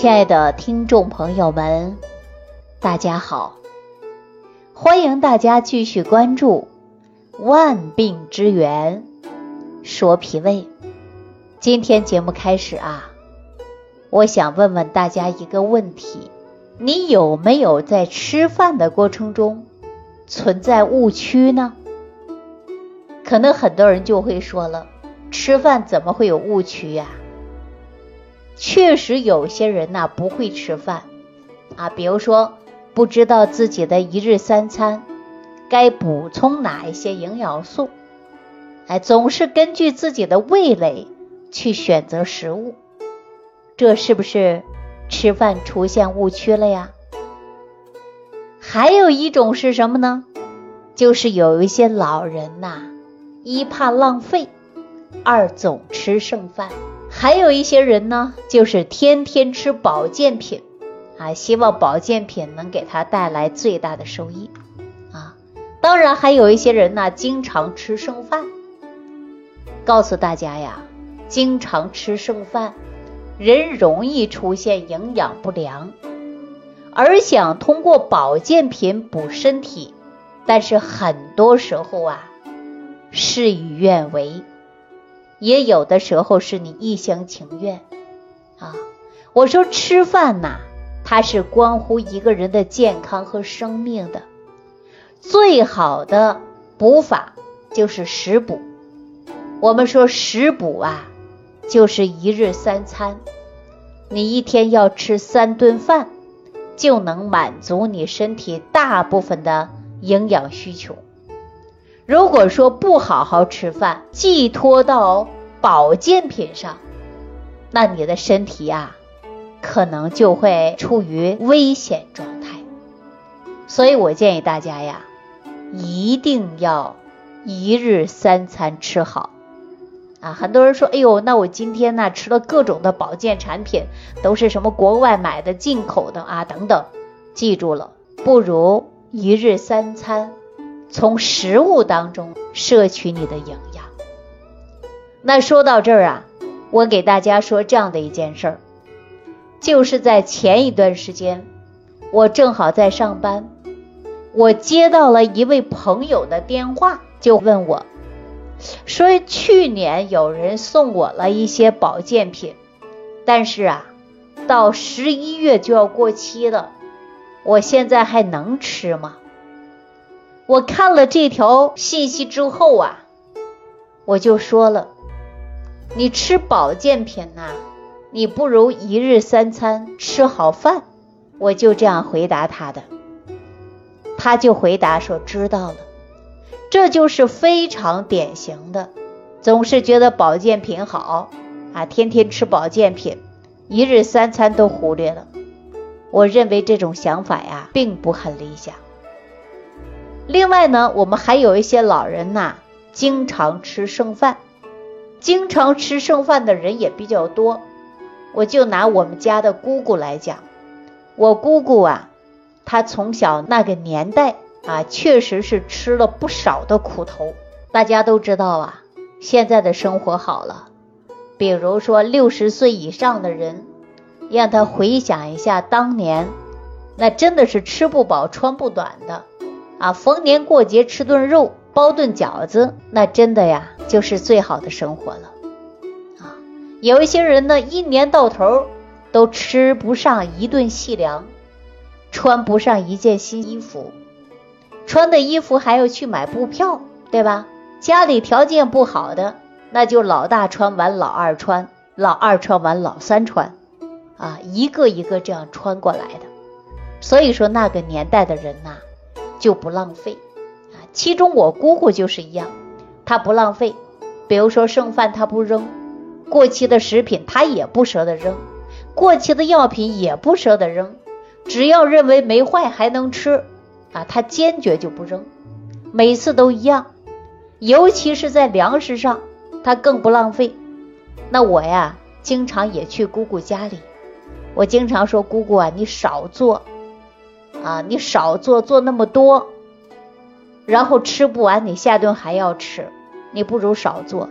亲爱的听众朋友们，大家好！欢迎大家继续关注《万病之源说脾胃》。今天节目开始啊，我想问问大家一个问题：你有没有在吃饭的过程中存在误区呢？可能很多人就会说了，吃饭怎么会有误区呀？确实有些人呐不会吃饭啊，比如说不知道自己的一日三餐该补充哪一些营养素，哎，总是根据自己的味蕾去选择食物，这是不是吃饭出现误区了呀？还有一种是什么呢？就是有一些老人呐，一怕浪费，二总吃剩饭。还有一些人呢，就是天天吃保健品，啊，希望保健品能给他带来最大的收益，啊，当然还有一些人呢，经常吃剩饭。告诉大家呀，经常吃剩饭，人容易出现营养不良，而想通过保健品补身体，但是很多时候啊，事与愿违。也有的时候是你一厢情愿啊！我说吃饭呐，它是关乎一个人的健康和生命的，最好的补法就是食补。我们说食补啊，就是一日三餐，你一天要吃三顿饭，就能满足你身体大部分的营养需求。如果说不好好吃饭，寄托到保健品上，那你的身体呀，可能就会处于危险状态。所以我建议大家呀，一定要一日三餐吃好啊。很多人说，哎呦，那我今天呢吃了各种的保健产品，都是什么国外买的、进口的啊等等。记住了，不如一日三餐。从食物当中摄取你的营养。那说到这儿啊，我给大家说这样的一件事儿，就是在前一段时间，我正好在上班，我接到了一位朋友的电话，就问我，说去年有人送我了一些保健品，但是啊，到十一月就要过期了，我现在还能吃吗？我看了这条信息之后啊，我就说了，你吃保健品呐，你不如一日三餐吃好饭。我就这样回答他的，他就回答说知道了。这就是非常典型的，总是觉得保健品好啊，天天吃保健品，一日三餐都忽略了。我认为这种想法呀，并不很理想。另外呢，我们还有一些老人呐，经常吃剩饭，经常吃剩饭的人也比较多。我就拿我们家的姑姑来讲，我姑姑啊，她从小那个年代啊，确实是吃了不少的苦头。大家都知道啊，现在的生活好了，比如说六十岁以上的人，让他回想一下当年，那真的是吃不饱穿不暖的。啊，逢年过节吃顿肉，包顿饺子，那真的呀，就是最好的生活了。啊，有一些人呢，一年到头都吃不上一顿细粮，穿不上一件新衣服，穿的衣服还要去买布票，对吧？家里条件不好的，那就老大穿完老二穿，老二穿完老三穿，啊，一个一个这样穿过来的。所以说那个年代的人呐。就不浪费啊，其中我姑姑就是一样，她不浪费，比如说剩饭她不扔，过期的食品她也不舍得扔，过期的药品也不舍得扔，只要认为没坏还能吃啊，她坚决就不扔，每次都一样，尤其是在粮食上，她更不浪费。那我呀，经常也去姑姑家里，我经常说姑姑啊，你少做。啊，你少做做那么多，然后吃不完，你下顿还要吃，你不如少做。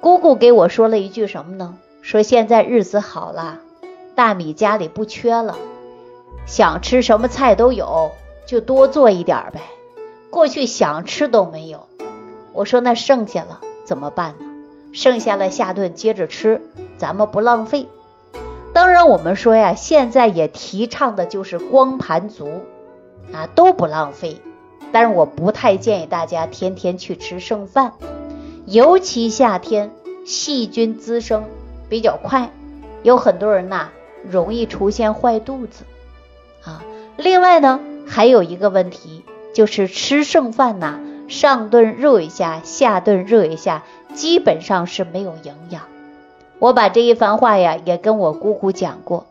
姑姑给我说了一句什么呢？说现在日子好了，大米家里不缺了，想吃什么菜都有，就多做一点呗。过去想吃都没有，我说那剩下了怎么办呢？剩下了下顿接着吃，咱们不浪费。当然我们说呀，现在也提倡的就是光盘足啊，都不浪费。但是我不太建议大家天天去吃剩饭，尤其夏天细菌滋生比较快，有很多人呐容易出现坏肚子啊。另外呢，还有一个问题就是吃剩饭呐，上顿热一下，下顿热一下，基本上是没有营养。我把这一番话呀也跟我姑姑讲过，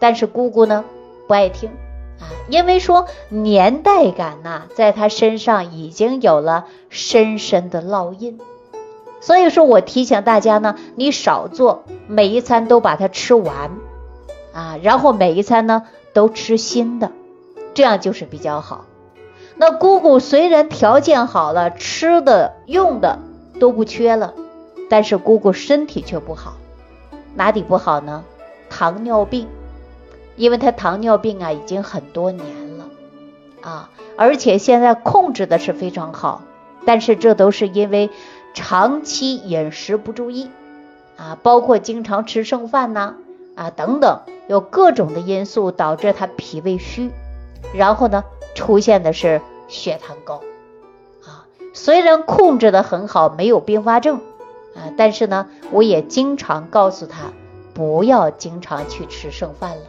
但是姑姑呢不爱听啊。因为说年代感呐，在她身上已经有了深深的烙印，所以说我提醒大家呢，你少做，每一餐都把它吃完啊，然后每一餐呢都吃新的，这样就是比较好。那姑姑虽然条件好了，吃的用的都不缺了，但是姑姑身体却不好，哪里不好呢？糖尿病。因为他糖尿病啊，已经很多年了啊，而且现在控制的是非常好，但是这都是因为长期饮食不注意啊，包括经常吃剩饭呐啊等等，有各种的因素导致他脾胃虚，然后呢出现的是血糖高啊。虽然控制的很好，没有并发症啊，但是呢，我也经常告诉他不要经常去吃剩饭了。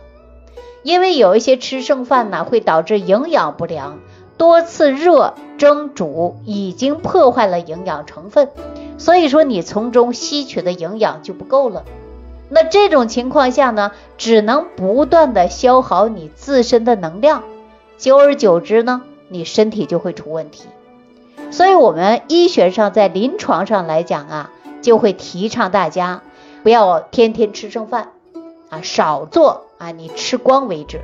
因为有一些吃剩饭呢，会导致营养不良，多次热蒸煮已经破坏了营养成分，所以说你从中吸取的营养就不够了。那这种情况下呢，只能不断的消耗你自身的能量，久而久之呢，你身体就会出问题。所以，我们医学上在临床上来讲啊，就会提倡大家不要天天吃剩饭啊，少做。啊，你吃光为止。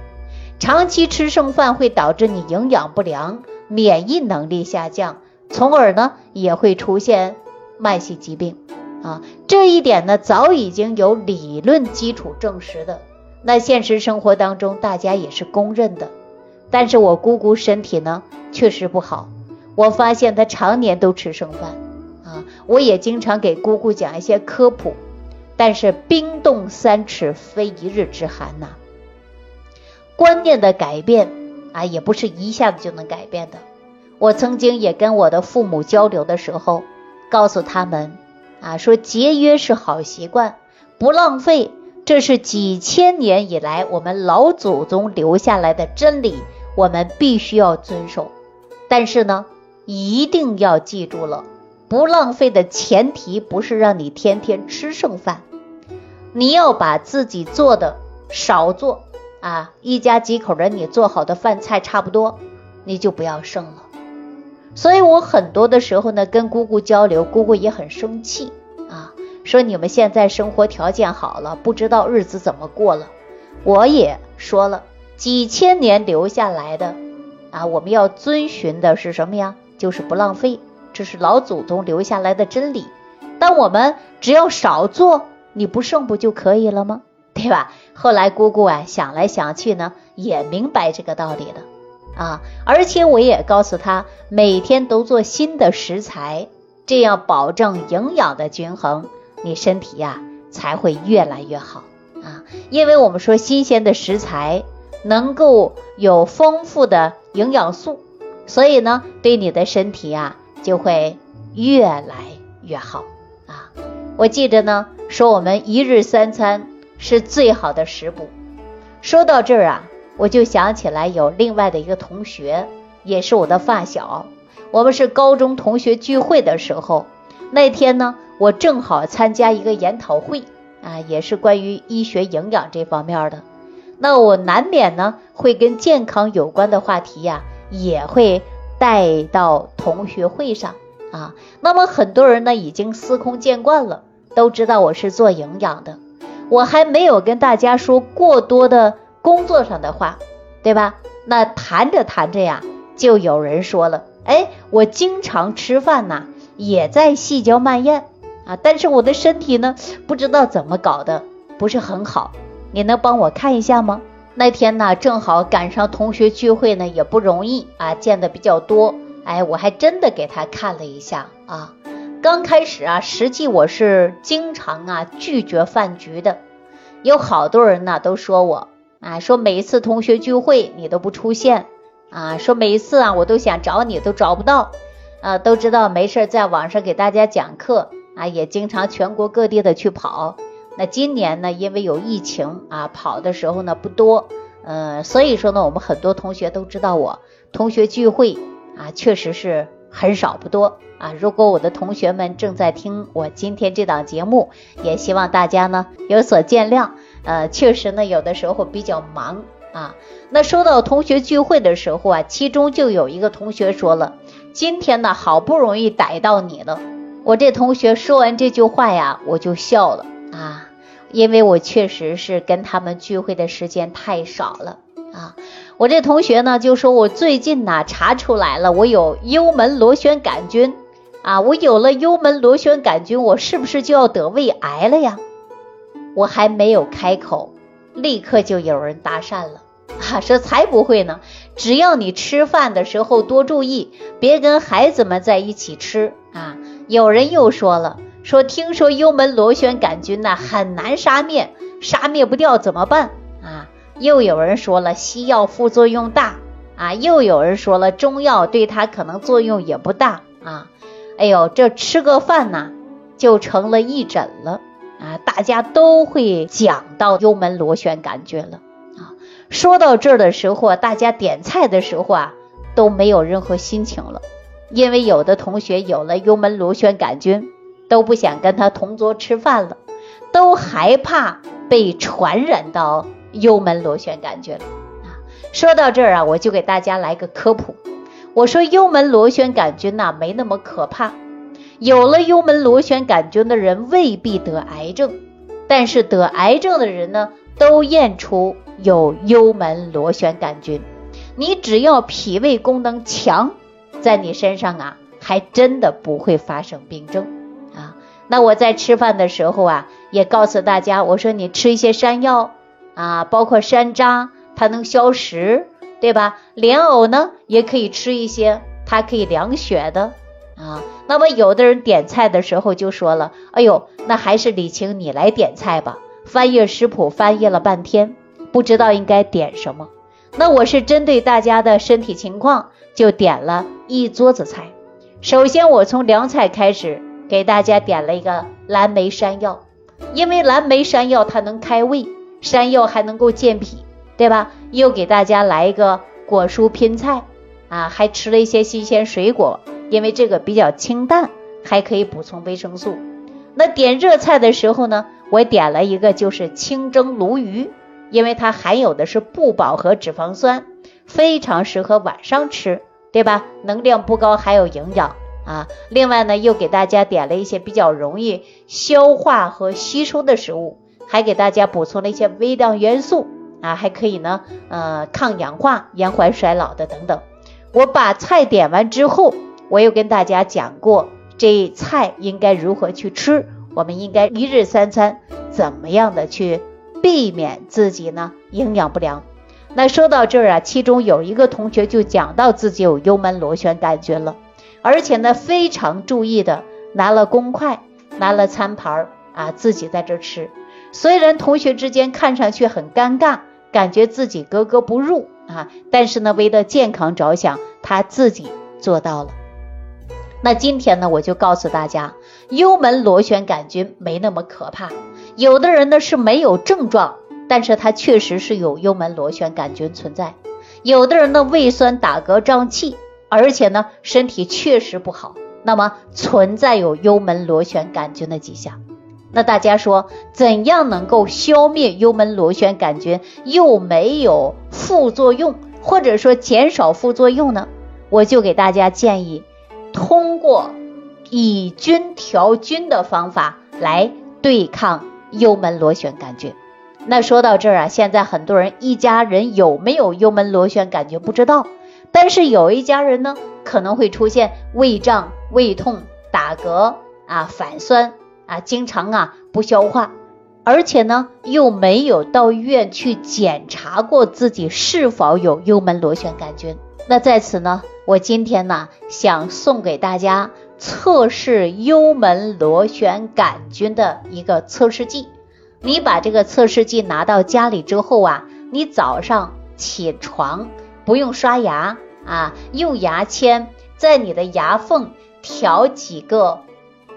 长期吃剩饭会导致你营养不良，免疫能力下降，从而呢也会出现慢性疾病。啊，这一点呢早已经有理论基础证实的。那现实生活当中大家也是公认的。但是我姑姑身体呢确实不好，我发现她常年都吃剩饭。我也经常给姑姑讲一些科普。但是冰冻三尺非一日之寒呐，观念的改变啊，也不是一下子就能改变的。我曾经也跟我的父母交流的时候，告诉他们啊，说节约是好习惯，不浪费，这是几千年以来我们老祖宗留下来的真理，我们必须要遵守。但是呢，一定要记住了，不浪费的前提不是让你天天吃剩饭。你要把自己做的少做啊，一家几口人你做好的饭菜差不多，你就不要剩了。所以我很多的时候呢，跟姑姑交流，姑姑也很生气啊，说你们现在生活条件好了，不知道日子怎么过了。我也说了，几千年留下来的啊，我们要遵循的是什么呀？就是不浪费，这是老祖宗留下来的真理。但我们只要少做。你不剩不就可以了吗？对吧？后来姑姑啊想来想去呢，也明白这个道理了啊。而且我也告诉他，每天都做新的食材，这样保证营养的均衡，你身体呀才会越来越好啊。因为我们说新鲜的食材能够有丰富的营养素，所以呢，对你的身体呀就会越来越好啊。我记着呢。说我们一日三餐是最好的食补。说到这儿啊，我就想起来有另外的一个同学，也是我的发小。我们是高中同学聚会的时候，那天呢，我正好参加一个研讨会啊，也是关于医学营养这方面的。那我难免呢会跟健康有关的话题呀，也会带到同学会上啊。那么很多人呢已经司空见惯了。都知道我是做营养的，我还没有跟大家说过多的工作上的话，对吧？那谈着谈着呀，就有人说了，哎，我经常吃饭呐，也在细嚼慢咽啊，但是我的身体呢，不知道怎么搞的，不是很好你能帮我看一下吗？那天呢，正好赶上同学聚会呢，也不容易啊，见的比较多。哎，我还真的给他看了一下啊。刚开始啊，实际我是经常啊拒绝饭局的，有好多人呢都说我啊，说每一次同学聚会你都不出现啊，说每一次啊我都想找你都找不到啊，都知道没事在网上给大家讲课啊，也经常全国各地的去跑。那今年呢，因为有疫情啊，跑的时候呢不多，嗯，所以说呢，我们很多同学都知道我同学聚会啊，确实是很少不多啊。如果我的同学们正在听我今天这档节目，也希望大家呢有所见谅。呃，确实呢，有的时候比较忙啊。那说到同学聚会的时候啊，其中就有一个同学说了，今天呢好不容易逮到你了。我这同学说完这句话呀，我就笑了啊。因为我确实是跟他们聚会的时间太少了啊！我这同学呢就说，我最近呢查出来了，我有幽门螺旋杆菌啊！我有了幽门螺旋杆菌，我是不是就要得胃癌了呀？我还没有开口，立刻就有人搭讪了啊！说才不会呢，只要你吃饭的时候多注意，别跟孩子们在一起吃啊！有人又说了。说听说幽门螺旋杆菌呢很难杀灭，杀灭不掉怎么办啊？又有人说了西药副作用大啊，又有人说了中药对它可能作用也不大啊。哎呦，这吃个饭呢就成了一诊了啊！大家都会讲到幽门螺旋杆菌了啊。说到这儿的时候，大家点菜的时候啊都没有任何心情了，因为有的同学有了幽门螺旋杆菌。都不想跟他同桌吃饭了，都害怕被传染到幽门螺旋杆菌了啊！说到这儿啊，我就给大家来个科普。我说幽门螺旋杆菌呐没那么可怕，有了幽门螺旋杆菌的人未必得癌症，但是得癌症的人呢都验出有幽门螺旋杆菌。你只要脾胃功能强，在你身上啊还真的不会发生病症。那我在吃饭的时候啊，也告诉大家，我说你吃一些山药啊，包括山楂，它能消食，对吧？莲藕呢，也可以吃一些，它可以凉血的啊。那么有的人点菜的时候就说了，哎呦，那还是李晴你来点菜吧。翻阅食谱翻阅了半天，不知道应该点什么。那我是针对大家的身体情况，就点了一桌子菜。首先我从凉菜开始。给大家点了一个蓝莓山药，因为蓝莓山药它能开胃，山药还能够健脾，对吧？又给大家来一个果蔬拼菜啊，还吃了一些新鲜水果，因为这个比较清淡，还可以补充维生素。那点热菜的时候呢，我点了一个就是清蒸鲈鱼，因为它含有的是不饱和脂肪酸，非常适合晚上吃，对吧？能量不高，还有营养。啊，另外呢，又给大家点了一些比较容易消化和吸收的食物，还给大家补充了一些微量元素啊，还可以呢，呃，抗氧化、延缓衰老的等等。我把菜点完之后，我又跟大家讲过这菜应该如何去吃，我们应该一日三餐怎么样的去避免自己呢营养不良。那说到这儿啊，其中有一个同学就讲到自己有幽门螺旋杆菌了。而且呢，非常注意的拿了公筷，拿了餐盘儿啊，自己在这吃。虽然同学之间看上去很尴尬，感觉自己格格不入啊，但是呢，为了健康着想，他自己做到了。那今天呢，我就告诉大家，幽门螺旋杆菌没那么可怕。有的人呢是没有症状，但是他确实是有幽门螺旋杆菌存在。有的人呢胃酸打嗝胀气。而且呢，身体确实不好，那么存在有幽门螺旋杆菌的迹象。那大家说，怎样能够消灭幽门螺旋杆菌又没有副作用，或者说减少副作用呢？我就给大家建议，通过以菌调菌的方法来对抗幽门螺旋杆菌。那说到这儿啊，现在很多人一家人有没有幽门螺旋杆菌不知道。但是有一家人呢，可能会出现胃胀、胃痛、打嗝啊、反酸啊，经常啊不消化，而且呢又没有到医院去检查过自己是否有幽门螺旋杆菌。那在此呢，我今天呢想送给大家测试幽门螺旋杆菌的一个测试剂。你把这个测试剂拿到家里之后啊，你早上起床不用刷牙啊，用牙签在你的牙缝挑几个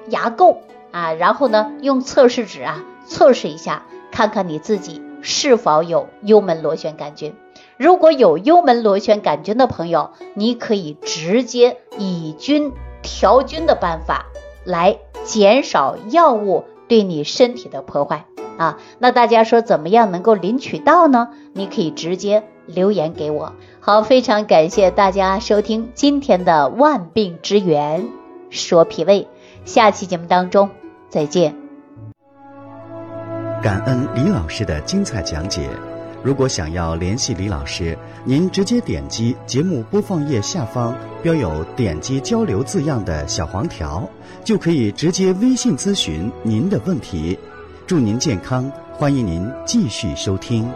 牙垢啊，然后呢用测试纸啊测试一下，看看你自己是否有幽门螺旋杆菌。如果有幽门螺旋杆菌的朋友，你可以直接以菌调菌的办法来减少药物对你身体的破坏。啊，那大家说怎么样能够领取到呢？你可以直接留言给我。好，非常感谢大家收听今天的万病之源说脾胃，下期节目当中再见。感恩李老师的精彩讲解。如果想要联系李老师，您直接点击节目播放页下方标有“点击交流”字样的小黄条，就可以直接微信咨询您的问题。祝您健康，欢迎您继续收听。